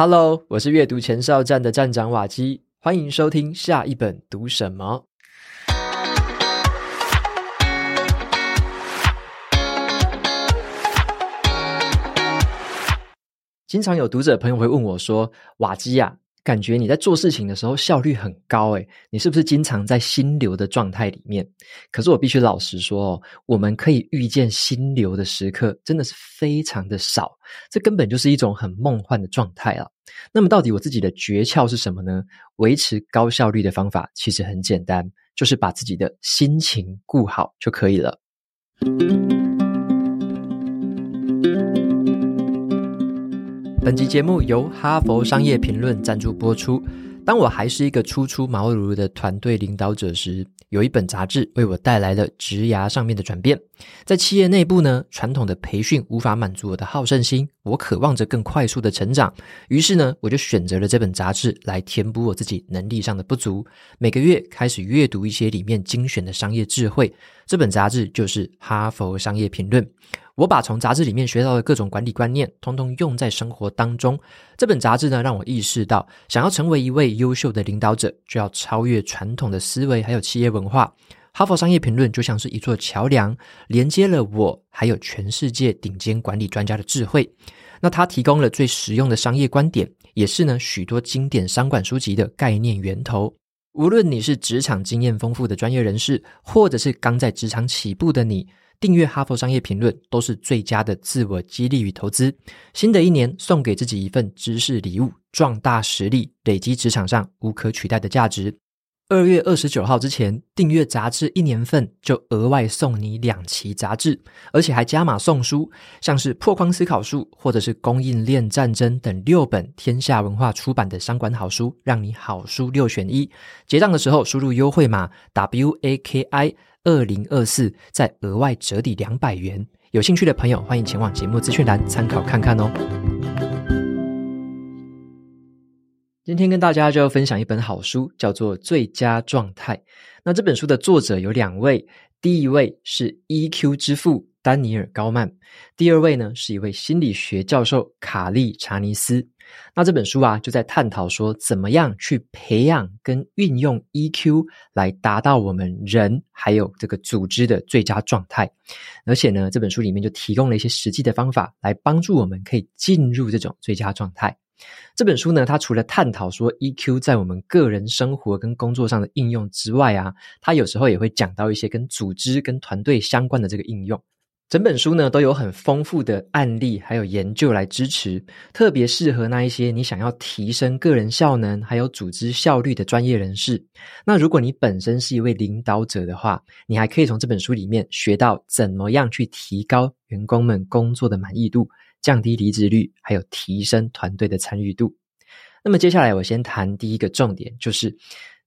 Hello，我是阅读前哨站的站长瓦基，欢迎收听下一本读什么。经常有读者朋友会问我说：“瓦基呀。”感觉你在做事情的时候效率很高诶，你是不是经常在心流的状态里面？可是我必须老实说哦，我们可以遇见心流的时刻真的是非常的少，这根本就是一种很梦幻的状态啊。那么到底我自己的诀窍是什么呢？维持高效率的方法其实很简单，就是把自己的心情顾好就可以了。本集节目由哈佛商业评论赞助播出。当我还是一个初出茅庐的团队领导者时，有一本杂志为我带来了职涯上面的转变。在企业内部呢，传统的培训无法满足我的好胜心，我渴望着更快速的成长。于是呢，我就选择了这本杂志来填补我自己能力上的不足。每个月开始阅读一些里面精选的商业智慧。这本杂志就是《哈佛商业评论》。我把从杂志里面学到的各种管理观念，通通用在生活当中。这本杂志呢，让我意识到，想要成为一位优秀的领导者，就要超越传统的思维，还有企业文化。哈佛商业评论就像是一座桥梁，连接了我，还有全世界顶尖管理专家的智慧。那它提供了最实用的商业观点，也是呢许多经典商管书籍的概念源头。无论你是职场经验丰富的专业人士，或者是刚在职场起步的你。订阅《哈佛商业评论》都是最佳的自我激励与投资。新的一年，送给自己一份知识礼物，壮大实力，累积职场上无可取代的价值。二月二十九号之前订阅杂志一年份，就额外送你两期杂志，而且还加码送书，像是《破框思考术》或者是《供应链战争》等六本天下文化出版的商管好书，让你好书六选一。结账的时候输入优惠码 W A K I。二零二四再额外折抵两百元，有兴趣的朋友欢迎前往节目资讯栏参考看看哦。今天跟大家就要分享一本好书，叫做《最佳状态》。那这本书的作者有两位，第一位是 EQ 之父丹尼尔·高曼，第二位呢是一位心理学教授卡利·查尼斯。那这本书啊，就在探讨说，怎么样去培养跟运用 EQ 来达到我们人还有这个组织的最佳状态。而且呢，这本书里面就提供了一些实际的方法，来帮助我们可以进入这种最佳状态。这本书呢，它除了探讨说 EQ 在我们个人生活跟工作上的应用之外啊，它有时候也会讲到一些跟组织跟团队相关的这个应用。整本书呢，都有很丰富的案例，还有研究来支持，特别适合那一些你想要提升个人效能，还有组织效率的专业人士。那如果你本身是一位领导者的话，你还可以从这本书里面学到怎么样去提高员工们工作的满意度，降低离职率，还有提升团队的参与度。那么接下来我先谈第一个重点，就是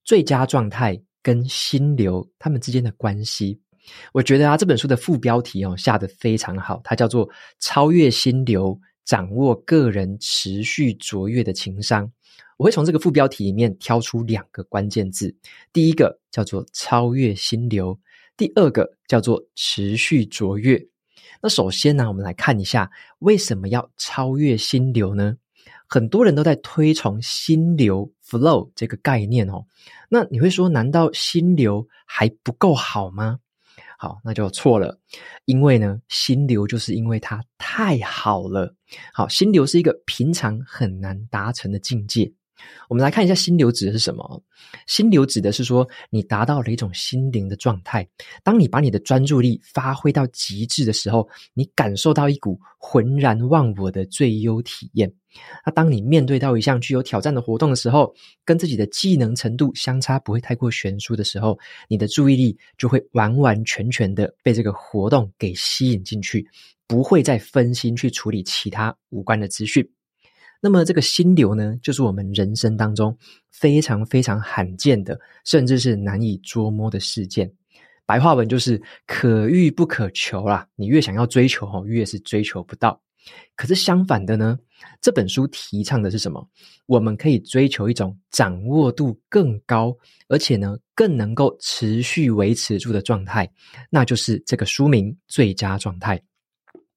最佳状态跟心流他们之间的关系。我觉得啊，这本书的副标题哦下得非常好，它叫做“超越心流，掌握个人持续卓越的情商”。我会从这个副标题里面挑出两个关键字，第一个叫做“超越心流”，第二个叫做“持续卓越”。那首先呢，我们来看一下为什么要超越心流呢？很多人都在推崇心流 （flow） 这个概念哦。那你会说，难道心流还不够好吗？好，那就错了，因为呢，心流就是因为它太好了。好，心流是一个平常很难达成的境界。我们来看一下心流指的是什么？心流指的是说，你达到了一种心灵的状态。当你把你的专注力发挥到极致的时候，你感受到一股浑然忘我的最优体验。那当你面对到一项具有挑战的活动的时候，跟自己的技能程度相差不会太过悬殊的时候，你的注意力就会完完全全的被这个活动给吸引进去，不会再分心去处理其他无关的资讯。那么这个心流呢，就是我们人生当中非常非常罕见的，甚至是难以捉摸的事件。白话文就是可遇不可求啦，你越想要追求哦，越是追求不到。可是相反的呢，这本书提倡的是什么？我们可以追求一种掌握度更高，而且呢更能够持续维持住的状态，那就是这个书名“最佳状态”。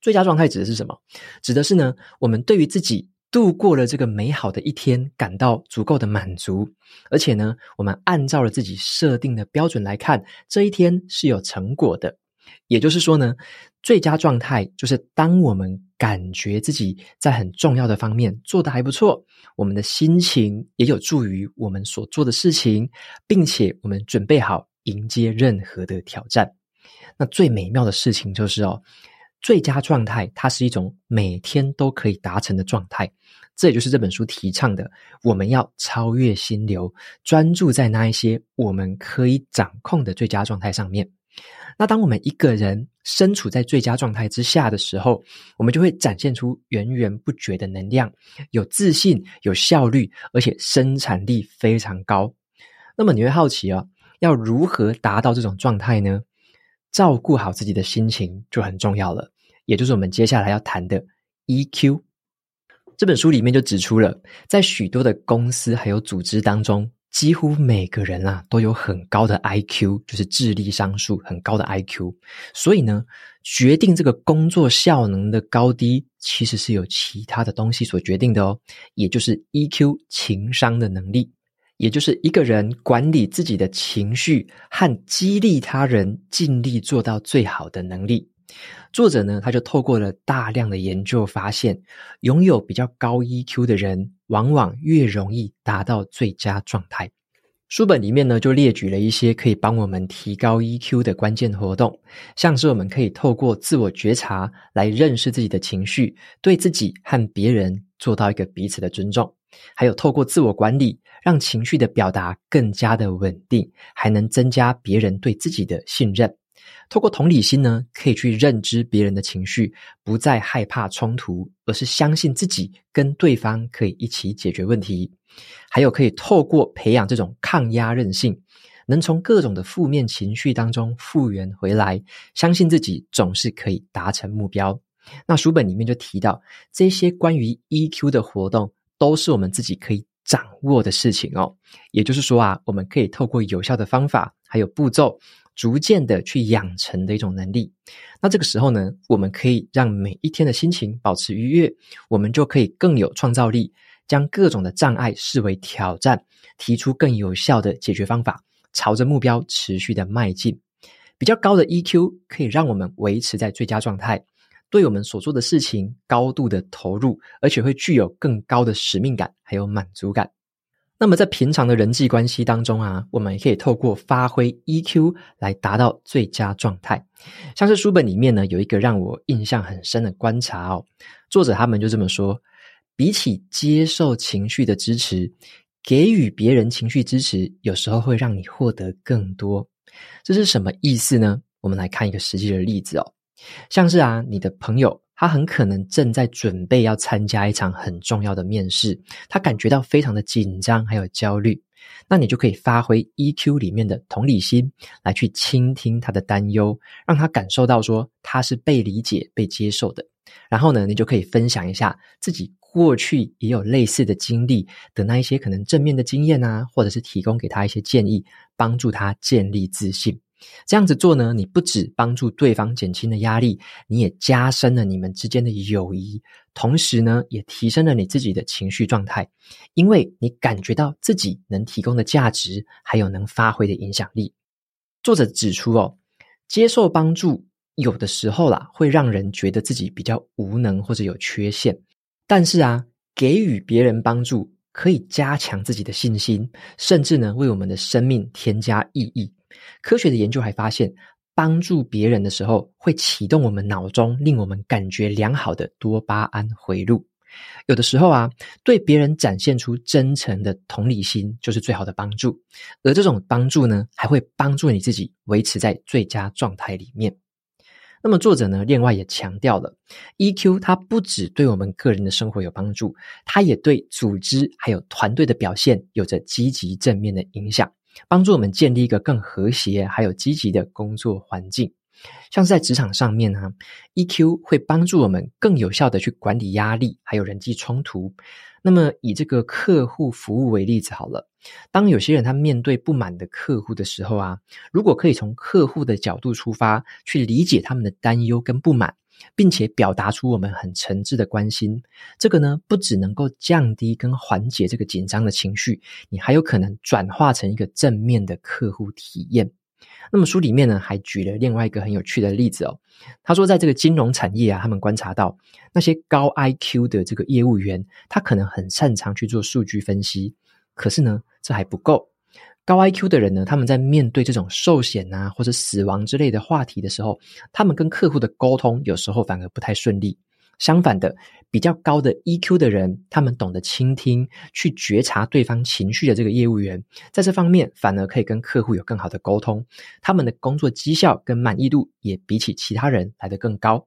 最佳状态指的是什么？指的是呢，我们对于自己度过了这个美好的一天，感到足够的满足，而且呢，我们按照了自己设定的标准来看，这一天是有成果的。也就是说呢，最佳状态就是当我们感觉自己在很重要的方面做得还不错，我们的心情也有助于我们所做的事情，并且我们准备好迎接任何的挑战。那最美妙的事情就是哦。最佳状态，它是一种每天都可以达成的状态。这也就是这本书提倡的：我们要超越心流，专注在那一些我们可以掌控的最佳状态上面。那当我们一个人身处在最佳状态之下的时候，我们就会展现出源源不绝的能量，有自信、有效率，而且生产力非常高。那么你会好奇哦，要如何达到这种状态呢？照顾好自己的心情就很重要了。也就是我们接下来要谈的 EQ。这本书里面就指出了，在许多的公司还有组织当中，几乎每个人啊都有很高的 IQ，就是智力商数很高的 IQ。所以呢，决定这个工作效能的高低，其实是由其他的东西所决定的哦，也就是 EQ 情商的能力，也就是一个人管理自己的情绪和激励他人，尽力做到最好的能力。作者呢，他就透过了大量的研究，发现拥有比较高 EQ 的人，往往越容易达到最佳状态。书本里面呢，就列举了一些可以帮我们提高 EQ 的关键活动，像是我们可以透过自我觉察来认识自己的情绪，对自己和别人做到一个彼此的尊重，还有透过自我管理，让情绪的表达更加的稳定，还能增加别人对自己的信任。透过同理心呢，可以去认知别人的情绪，不再害怕冲突，而是相信自己跟对方可以一起解决问题。还有可以透过培养这种抗压韧性，能从各种的负面情绪当中复原回来，相信自己总是可以达成目标。那书本里面就提到，这些关于 EQ 的活动，都是我们自己可以掌握的事情哦。也就是说啊，我们可以透过有效的方法，还有步骤。逐渐的去养成的一种能力，那这个时候呢，我们可以让每一天的心情保持愉悦，我们就可以更有创造力，将各种的障碍视为挑战，提出更有效的解决方法，朝着目标持续的迈进。比较高的 EQ 可以让我们维持在最佳状态，对我们所做的事情高度的投入，而且会具有更高的使命感，还有满足感。那么在平常的人际关系当中啊，我们也可以透过发挥 EQ 来达到最佳状态。像是书本里面呢，有一个让我印象很深的观察哦，作者他们就这么说：比起接受情绪的支持，给予别人情绪支持，有时候会让你获得更多。这是什么意思呢？我们来看一个实际的例子哦，像是啊，你的朋友。他很可能正在准备要参加一场很重要的面试，他感觉到非常的紧张，还有焦虑。那你就可以发挥 EQ 里面的同理心，来去倾听他的担忧，让他感受到说他是被理解、被接受的。然后呢，你就可以分享一下自己过去也有类似的经历的那一些可能正面的经验啊，或者是提供给他一些建议，帮助他建立自信。这样子做呢，你不只帮助对方减轻了压力，你也加深了你们之间的友谊，同时呢，也提升了你自己的情绪状态，因为你感觉到自己能提供的价值，还有能发挥的影响力。作者指出哦，接受帮助有的时候啦，会让人觉得自己比较无能或者有缺陷，但是啊，给予别人帮助可以加强自己的信心，甚至呢，为我们的生命添加意义。科学的研究还发现，帮助别人的时候，会启动我们脑中令我们感觉良好的多巴胺回路。有的时候啊，对别人展现出真诚的同理心，就是最好的帮助。而这种帮助呢，还会帮助你自己维持在最佳状态里面。那么作者呢，另外也强调了，EQ 它不只对我们个人的生活有帮助，它也对组织还有团队的表现有着积极正面的影响。帮助我们建立一个更和谐还有积极的工作环境，像是在职场上面呢，EQ 会帮助我们更有效的去管理压力还有人际冲突。那么以这个客户服务为例子好了，当有些人他面对不满的客户的时候啊，如果可以从客户的角度出发，去理解他们的担忧跟不满，并且表达出我们很诚挚的关心。这个呢，不只能够降低跟缓解这个紧张的情绪，你还有可能转化成一个正面的客户体验。那么书里面呢，还举了另外一个很有趣的例子哦。他说，在这个金融产业啊，他们观察到那些高 IQ 的这个业务员，他可能很擅长去做数据分析，可是呢，这还不够。高 IQ 的人呢，他们在面对这种寿险啊或者死亡之类的话题的时候，他们跟客户的沟通有时候反而不太顺利。相反的，比较高的 EQ 的人，他们懂得倾听，去觉察对方情绪的这个业务员，在这方面反而可以跟客户有更好的沟通，他们的工作绩效跟满意度也比起其他人来得更高。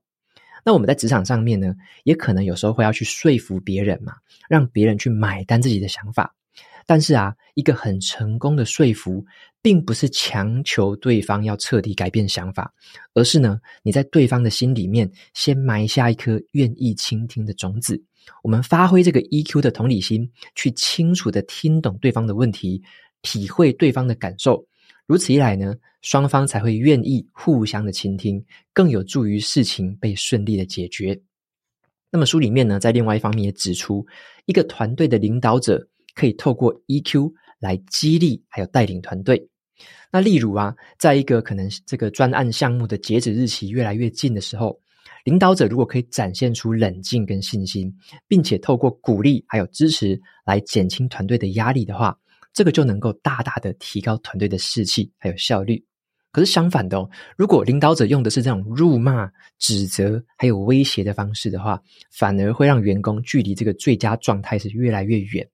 那我们在职场上面呢，也可能有时候会要去说服别人嘛，让别人去买单自己的想法。但是啊，一个很成功的说服，并不是强求对方要彻底改变想法，而是呢，你在对方的心里面先埋下一颗愿意倾听的种子。我们发挥这个 EQ 的同理心，去清楚地听懂对方的问题，体会对方的感受。如此一来呢，双方才会愿意互相的倾听，更有助于事情被顺利的解决。那么书里面呢，在另外一方面也指出，一个团队的领导者。可以透过 EQ 来激励，还有带领团队。那例如啊，在一个可能这个专案项目的截止日期越来越近的时候，领导者如果可以展现出冷静跟信心，并且透过鼓励还有支持来减轻团队的压力的话，这个就能够大大的提高团队的士气还有效率。可是相反的哦，如果领导者用的是这种辱骂、指责还有威胁的方式的话，反而会让员工距离这个最佳状态是越来越远。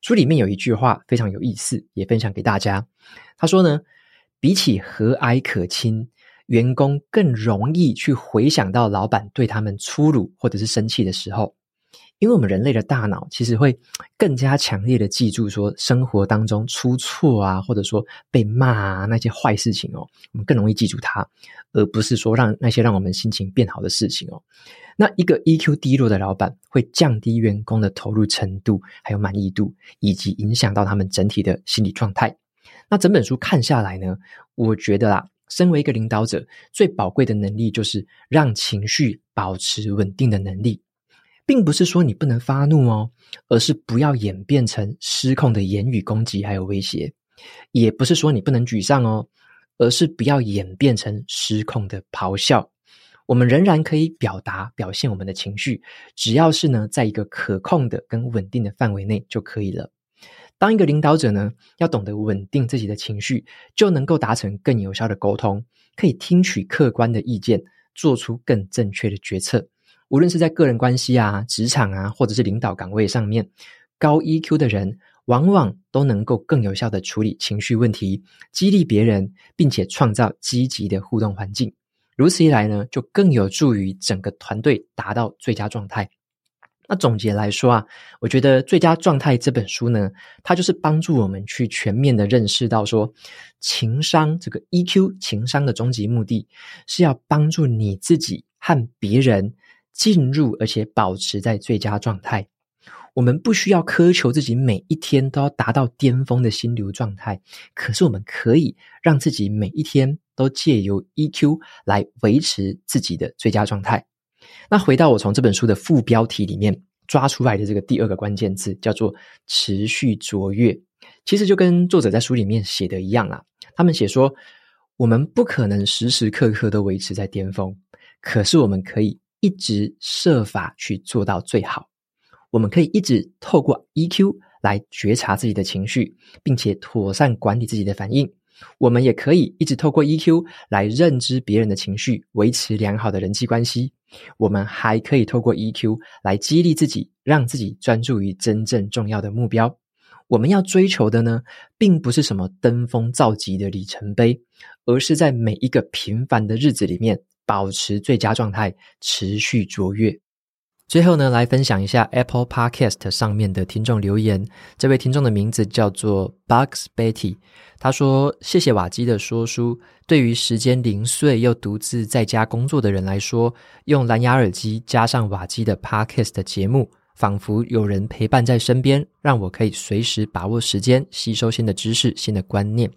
书里面有一句话非常有意思，也分享给大家。他说呢，比起和蔼可亲，员工更容易去回想到老板对他们粗鲁或者是生气的时候，因为我们人类的大脑其实会更加强烈的记住说生活当中出错啊，或者说被骂啊那些坏事情哦，我们更容易记住它，而不是说让那些让我们心情变好的事情哦。那一个 EQ 低落的老板会降低员工的投入程度，还有满意度，以及影响到他们整体的心理状态。那整本书看下来呢，我觉得啦，身为一个领导者，最宝贵的能力就是让情绪保持稳定的能力，并不是说你不能发怒哦，而是不要演变成失控的言语攻击还有威胁；也不是说你不能沮丧哦，而是不要演变成失控的咆哮。我们仍然可以表达、表现我们的情绪，只要是呢，在一个可控的跟稳定的范围内就可以了。当一个领导者呢，要懂得稳定自己的情绪，就能够达成更有效的沟通，可以听取客观的意见，做出更正确的决策。无论是在个人关系啊、职场啊，或者是领导岗位上面，高 EQ 的人往往都能够更有效地处理情绪问题，激励别人，并且创造积极的互动环境。如此一来呢，就更有助于整个团队达到最佳状态。那总结来说啊，我觉得《最佳状态》这本书呢，它就是帮助我们去全面的认识到说，情商这个 EQ 情商的终极目的是要帮助你自己和别人进入而且保持在最佳状态。我们不需要苛求自己每一天都要达到巅峰的心流状态，可是我们可以让自己每一天都借由 EQ 来维持自己的最佳状态。那回到我从这本书的副标题里面抓出来的这个第二个关键字，叫做“持续卓越”。其实就跟作者在书里面写的一样啦。他们写说，我们不可能时时刻刻都维持在巅峰，可是我们可以一直设法去做到最好。我们可以一直透过 EQ 来觉察自己的情绪，并且妥善管理自己的反应。我们也可以一直透过 EQ 来认知别人的情绪，维持良好的人际关系。我们还可以透过 EQ 来激励自己，让自己专注于真正重要的目标。我们要追求的呢，并不是什么登峰造极的里程碑，而是在每一个平凡的日子里面，保持最佳状态，持续卓越。最后呢，来分享一下 Apple Podcast 上面的听众留言。这位听众的名字叫做 Bugs Betty，他说：“谢谢瓦基的说书。对于时间零碎又独自在家工作的人来说，用蓝牙耳机加上瓦基的 Podcast 节目，仿佛有人陪伴在身边，让我可以随时把握时间，吸收新的知识、新的观念。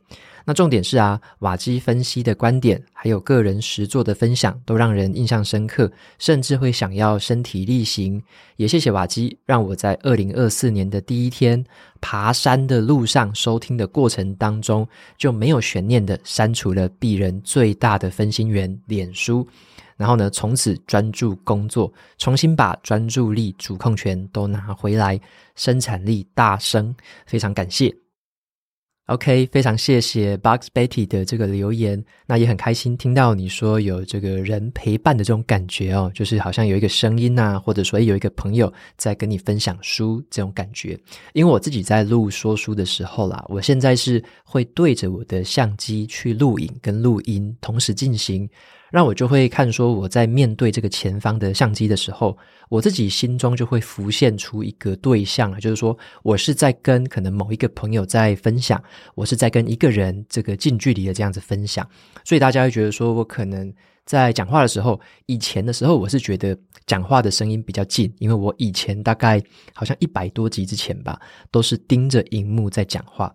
那重点是啊，瓦基分析的观点，还有个人实作的分享，都让人印象深刻，甚至会想要身体力行。也谢谢瓦基，让我在二零二四年的第一天爬山的路上收听的过程当中，就没有悬念的删除了鄙人最大的分心源脸书，然后呢，从此专注工作，重新把专注力、主控权都拿回来，生产力大升，非常感谢。OK，非常谢谢 Box Betty 的这个留言，那也很开心听到你说有这个人陪伴的这种感觉哦，就是好像有一个声音呐，或者说有一个朋友在跟你分享书这种感觉。因为我自己在录说书的时候啦，我现在是会对着我的相机去录影跟录音同时进行。那我就会看说，我在面对这个前方的相机的时候，我自己心中就会浮现出一个对象啊，就是说我是在跟可能某一个朋友在分享，我是在跟一个人这个近距离的这样子分享，所以大家会觉得说我可能在讲话的时候，以前的时候我是觉得讲话的声音比较近，因为我以前大概好像一百多集之前吧，都是盯着荧幕在讲话。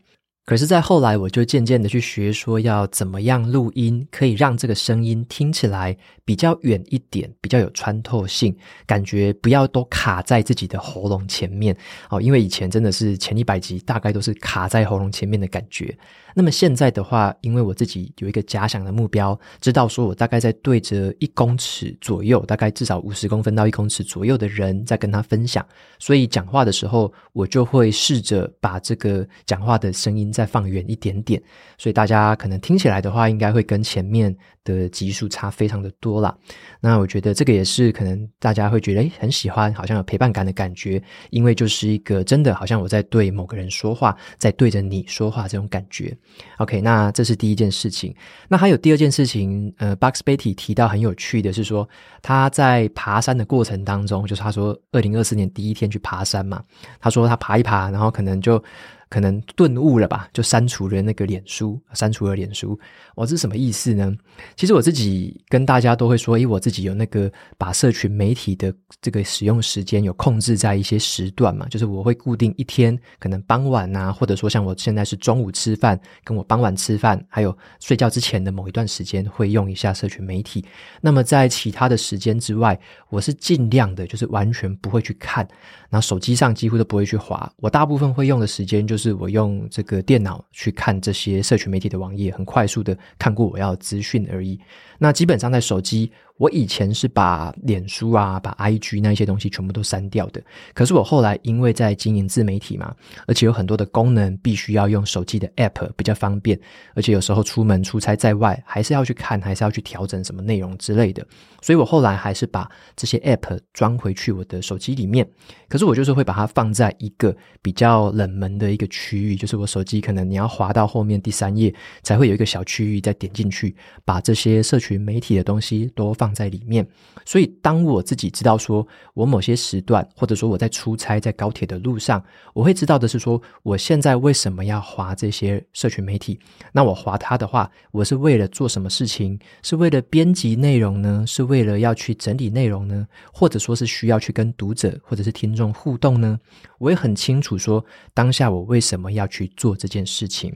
可是，在后来，我就渐渐的去学说要怎么样录音，可以让这个声音听起来比较远一点，比较有穿透性，感觉不要都卡在自己的喉咙前面哦。因为以前真的是前一百集大概都是卡在喉咙前面的感觉。那么现在的话，因为我自己有一个假想的目标，知道说我大概在对着一公尺左右，大概至少五十公分到一公尺左右的人在跟他分享，所以讲话的时候，我就会试着把这个讲话的声音再放远一点点，所以大家可能听起来的话，应该会跟前面的集数差非常的多啦。那我觉得这个也是可能大家会觉得诶很喜欢，好像有陪伴感的感觉，因为就是一个真的好像我在对某个人说话，在对着你说话这种感觉。OK，那这是第一件事情。那还有第二件事情，呃，Box Betty 提到很有趣的是说，他在爬山的过程当中，就是他说二零二四年第一天去爬山嘛，他说他爬一爬，然后可能就。可能顿悟了吧，就删除了那个脸书，删除了脸书。我这是什么意思呢？其实我自己跟大家都会说，因为我自己有那个把社群媒体的这个使用时间有控制在一些时段嘛，就是我会固定一天，可能傍晚啊，或者说像我现在是中午吃饭，跟我傍晚吃饭，还有睡觉之前的某一段时间会用一下社群媒体。那么在其他的时间之外，我是尽量的，就是完全不会去看，然后手机上几乎都不会去滑。我大部分会用的时间就。就是我用这个电脑去看这些社群媒体的网页，很快速的看过我要资讯而已。那基本上在手机。我以前是把脸书啊、把 IG 那些东西全部都删掉的。可是我后来因为在经营自媒体嘛，而且有很多的功能必须要用手机的 App 比较方便，而且有时候出门出差在外还是要去看，还是要去调整什么内容之类的。所以我后来还是把这些 App 装回去我的手机里面。可是我就是会把它放在一个比较冷门的一个区域，就是我手机可能你要滑到后面第三页才会有一个小区域再点进去，把这些社区群媒体的东西都放在里面，所以当我自己知道说，我某些时段，或者说我在出差在高铁的路上，我会知道的是说，我现在为什么要划这些社群媒体？那我划它的话，我是为了做什么事情？是为了编辑内容呢？是为了要去整理内容呢？或者说是需要去跟读者或者是听众互动呢？我也很清楚说，当下我为什么要去做这件事情。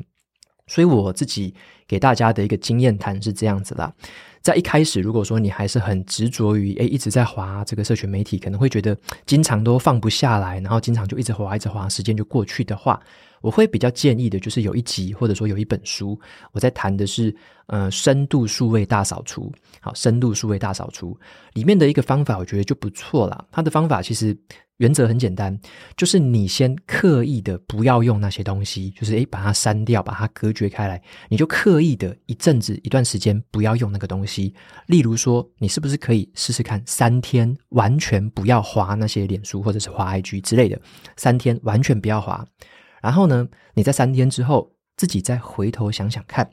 所以我自己给大家的一个经验谈是这样子啦。在一开始，如果说你还是很执着于诶一直在滑这个社群媒体，可能会觉得经常都放不下来，然后经常就一直滑一直滑，时间就过去的话，我会比较建议的就是有一集或者说有一本书，我在谈的是呃深度数位大扫除。好，深度数位大扫除里面的一个方法，我觉得就不错啦。它的方法其实。原则很简单，就是你先刻意的不要用那些东西，就是诶把它删掉，把它隔绝开来。你就刻意的一阵子、一段时间不要用那个东西。例如说，你是不是可以试试看三天完全不要滑那些脸书或者是滑 IG 之类的，三天完全不要滑。然后呢，你在三天之后自己再回头想想看，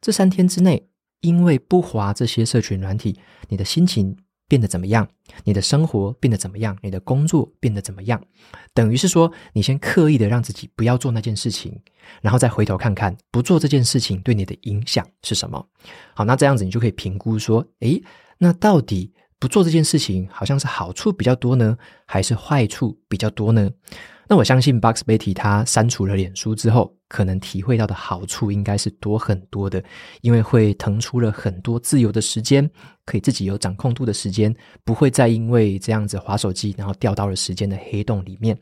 这三天之内，因为不滑这些社群软体，你的心情。变得怎么样？你的生活变得怎么样？你的工作变得怎么样？等于是说，你先刻意的让自己不要做那件事情，然后再回头看看不做这件事情对你的影响是什么。好，那这样子你就可以评估说，诶，那到底不做这件事情，好像是好处比较多呢，还是坏处比较多呢？那我相信 Box Betty 他删除了脸书之后，可能体会到的好处应该是多很多的，因为会腾出了很多自由的时间，可以自己有掌控度的时间，不会再因为这样子划手机，然后掉到了时间的黑洞里面。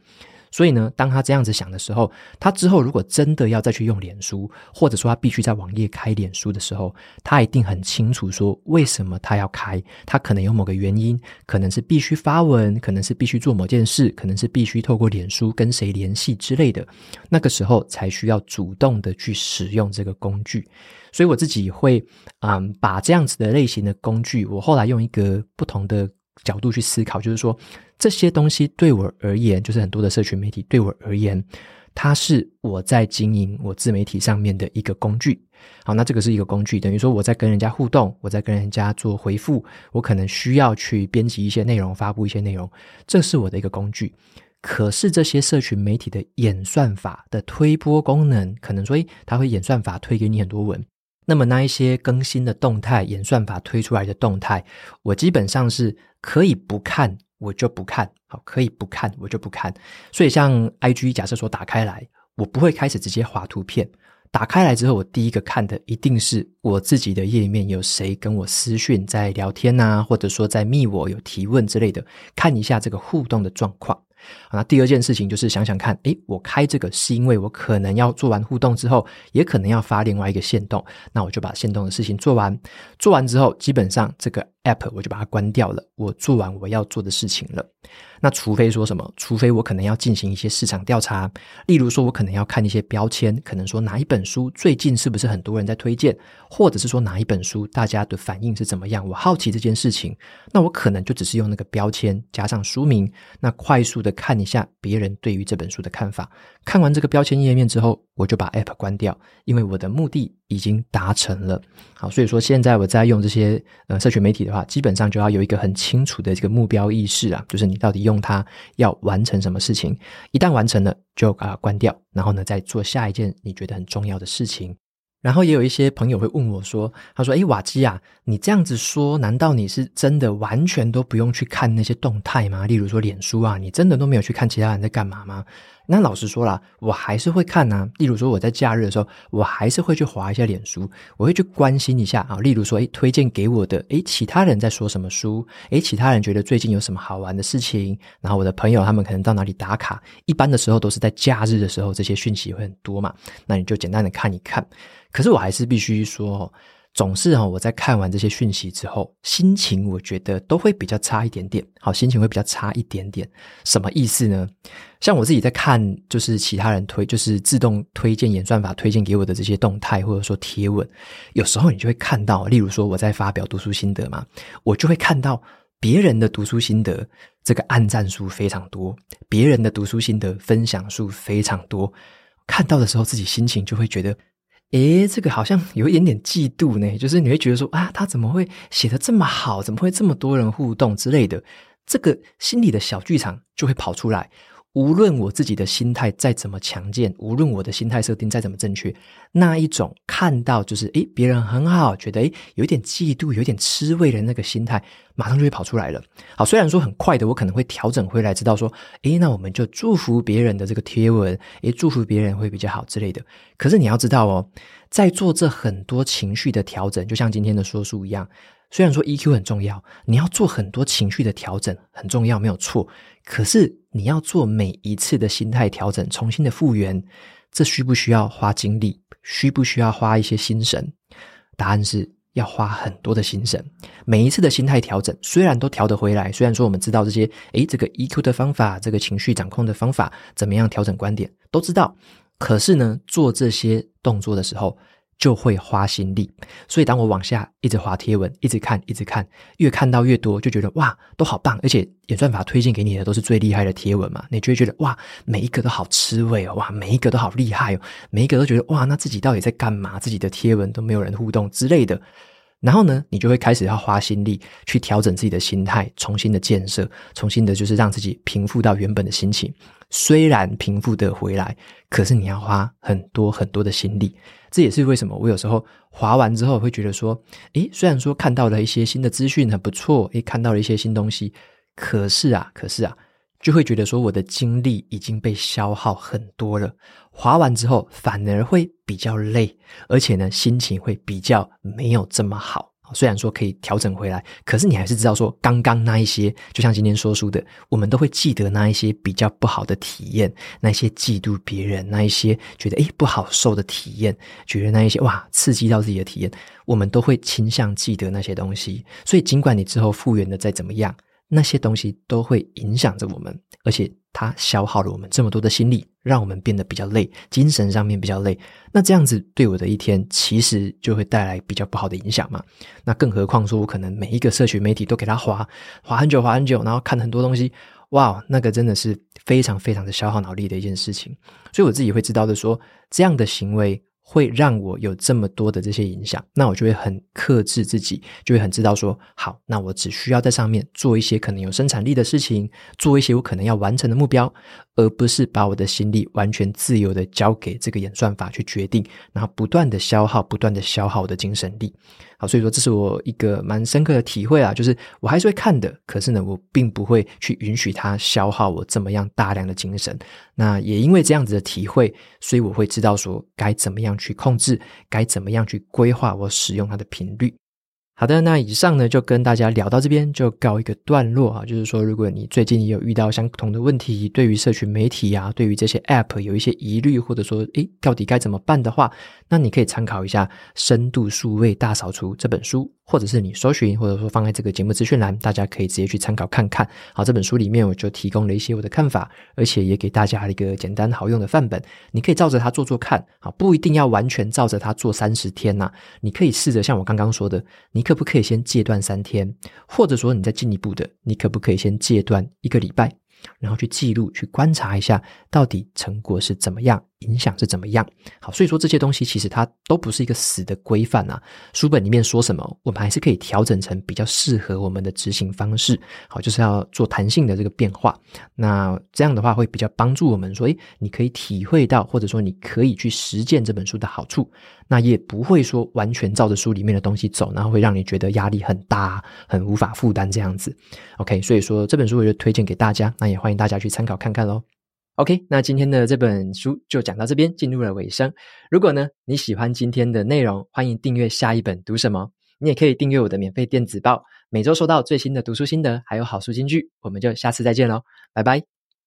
所以呢，当他这样子想的时候，他之后如果真的要再去用脸书，或者说他必须在网页开脸书的时候，他一定很清楚说为什么他要开。他可能有某个原因，可能是必须发文，可能是必须做某件事，可能是必须透过脸书跟谁联系之类的。那个时候才需要主动的去使用这个工具。所以我自己会，嗯，把这样子的类型的工具，我后来用一个不同的角度去思考，就是说。这些东西对我而言，就是很多的社群媒体对我而言，它是我在经营我自媒体上面的一个工具。好，那这个是一个工具，等于说我在跟人家互动，我在跟人家做回复，我可能需要去编辑一些内容，发布一些内容，这是我的一个工具。可是这些社群媒体的演算法的推播功能，可能说，诶，它会演算法推给你很多文，那么那一些更新的动态，演算法推出来的动态，我基本上是可以不看。我就不看，好，可以不看，我就不看。所以像 IG，假设说打开来，我不会开始直接滑图片。打开来之后，我第一个看的一定是我自己的页面有谁跟我私讯在聊天啊，或者说在密我有提问之类的，看一下这个互动的状况。那第二件事情就是想想看，诶，我开这个是因为我可能要做完互动之后，也可能要发另外一个限动，那我就把限动的事情做完。做完之后，基本上这个 app 我就把它关掉了，我做完我要做的事情了。那除非说什么，除非我可能要进行一些市场调查，例如说我可能要看一些标签，可能说哪一本书最近是不是很多人在推荐，或者是说哪一本书大家的反应是怎么样，我好奇这件事情，那我可能就只是用那个标签加上书名，那快速的看一下别人对于这本书的看法。看完这个标签页面之后，我就把 app 关掉，因为我的目的已经达成了。好，所以说现在我在用这些呃社群媒体的话，基本上就要有一个很清楚的这个目标意识啊，就是你到底用。它要完成什么事情，一旦完成了，就把它关掉，然后呢，再做下一件你觉得很重要的事情。然后也有一些朋友会问我说：“他说，诶，瓦基啊，你这样子说，难道你是真的完全都不用去看那些动态吗？例如说脸书啊，你真的都没有去看其他人在干嘛吗？”那老实说啦，我还是会看啊。例如说我在假日的时候，我还是会去滑一下脸书，我会去关心一下啊。例如说，诶，推荐给我的，诶，其他人在说什么书？诶，其他人觉得最近有什么好玩的事情？然后我的朋友他们可能到哪里打卡？一般的时候都是在假日的时候，这些讯息会很多嘛。那你就简单的看一看。可是我还是必须说。总是哈，我在看完这些讯息之后，心情我觉得都会比较差一点点。好，心情会比较差一点点。什么意思呢？像我自己在看，就是其他人推，就是自动推荐演算法推荐给我的这些动态，或者说贴文，有时候你就会看到，例如说我在发表读书心得嘛，我就会看到别人的读书心得，这个按赞数非常多，别人的读书心得分享数非常多。看到的时候，自己心情就会觉得。诶，这个好像有一点点嫉妒呢，就是你会觉得说啊，他怎么会写的这么好？怎么会这么多人互动之类的？这个心里的小剧场就会跑出来。无论我自己的心态再怎么强健，无论我的心态设定再怎么正确，那一种看到就是诶，别人很好，觉得诶，有点嫉妒，有点吃味的那个心态，马上就会跑出来了。好，虽然说很快的，我可能会调整回来，知道说，诶，那我们就祝福别人的这个贴文，诶，祝福别人会比较好之类的。可是你要知道哦，在做这很多情绪的调整，就像今天的说书一样。虽然说 EQ 很重要，你要做很多情绪的调整很重要，没有错。可是你要做每一次的心态调整，重新的复原，这需不需要花精力？需不需要花一些心神？答案是要花很多的心神。每一次的心态调整，虽然都调得回来，虽然说我们知道这些，诶，这个 EQ 的方法，这个情绪掌控的方法，怎么样调整观点，都知道。可是呢，做这些动作的时候，就会花心力，所以当我往下一直滑贴文，一直看，一直看，越看到越多，就觉得哇，都好棒，而且演算法推荐给你的都是最厉害的贴文嘛，你就会觉得哇，每一个都好吃味哦，哇，每一个都好厉害哦，每一个都觉得哇，那自己到底在干嘛？自己的贴文都没有人互动之类的，然后呢，你就会开始要花心力去调整自己的心态，重新的建设，重新的就是让自己平复到原本的心情。虽然平复的回来，可是你要花很多很多的心力。这也是为什么我有时候滑完之后会觉得说，诶，虽然说看到了一些新的资讯很不错，诶，看到了一些新东西，可是啊，可是啊，就会觉得说我的精力已经被消耗很多了。滑完之后反而会比较累，而且呢，心情会比较没有这么好。虽然说可以调整回来，可是你还是知道说，刚刚那一些，就像今天说书的，我们都会记得那一些比较不好的体验，那些嫉妒别人，那一些觉得诶不好受的体验，觉得那一些哇刺激到自己的体验，我们都会倾向记得那些东西。所以尽管你之后复原的再怎么样，那些东西都会影响着我们，而且它消耗了我们这么多的心力。让我们变得比较累，精神上面比较累，那这样子对我的一天其实就会带来比较不好的影响嘛。那更何况说，我可能每一个社群媒体都给他划划很久，划很久，然后看很多东西，哇，那个真的是非常非常的消耗脑力的一件事情。所以我自己会知道的说，这样的行为。会让我有这么多的这些影响，那我就会很克制自己，就会很知道说，好，那我只需要在上面做一些可能有生产力的事情，做一些我可能要完成的目标，而不是把我的心力完全自由的交给这个演算法去决定，然后不断的消耗，不断的消耗我的精神力。好，所以说这是我一个蛮深刻的体会啊，就是我还是会看的，可是呢，我并不会去允许它消耗我这么样大量的精神。那也因为这样子的体会，所以我会知道说该怎么样去控制，该怎么样去规划我使用它的频率。好的，那以上呢就跟大家聊到这边就告一个段落啊。就是说，如果你最近也有遇到相同的问题，对于社群媒体啊，对于这些 App 有一些疑虑，或者说，诶，到底该怎么办的话，那你可以参考一下《深度数位大扫除》这本书。或者是你搜寻，或者说放在这个节目资讯栏，大家可以直接去参考看看。好，这本书里面我就提供了一些我的看法，而且也给大家一个简单好用的范本，你可以照着它做做看。好，不一定要完全照着它做三十天呐，你可以试着像我刚刚说的，你可不可以先戒断三天，或者说你再进一步的，你可不可以先戒断一个礼拜？然后去记录、去观察一下，到底成果是怎么样，影响是怎么样。好，所以说这些东西其实它都不是一个死的规范啊。书本里面说什么，我们还是可以调整成比较适合我们的执行方式。好，就是要做弹性的这个变化。那这样的话会比较帮助我们说，诶，你可以体会到，或者说你可以去实践这本书的好处。那也不会说完全照着书里面的东西走，然后会让你觉得压力很大，很无法负担这样子。OK，所以说这本书我就推荐给大家，那也欢迎大家去参考看看喽。OK，那今天的这本书就讲到这边，进入了尾声。如果呢你喜欢今天的内容，欢迎订阅下一本读什么。你也可以订阅我的免费电子报，每周收到最新的读书心得，还有好书金句。我们就下次再见喽，拜拜。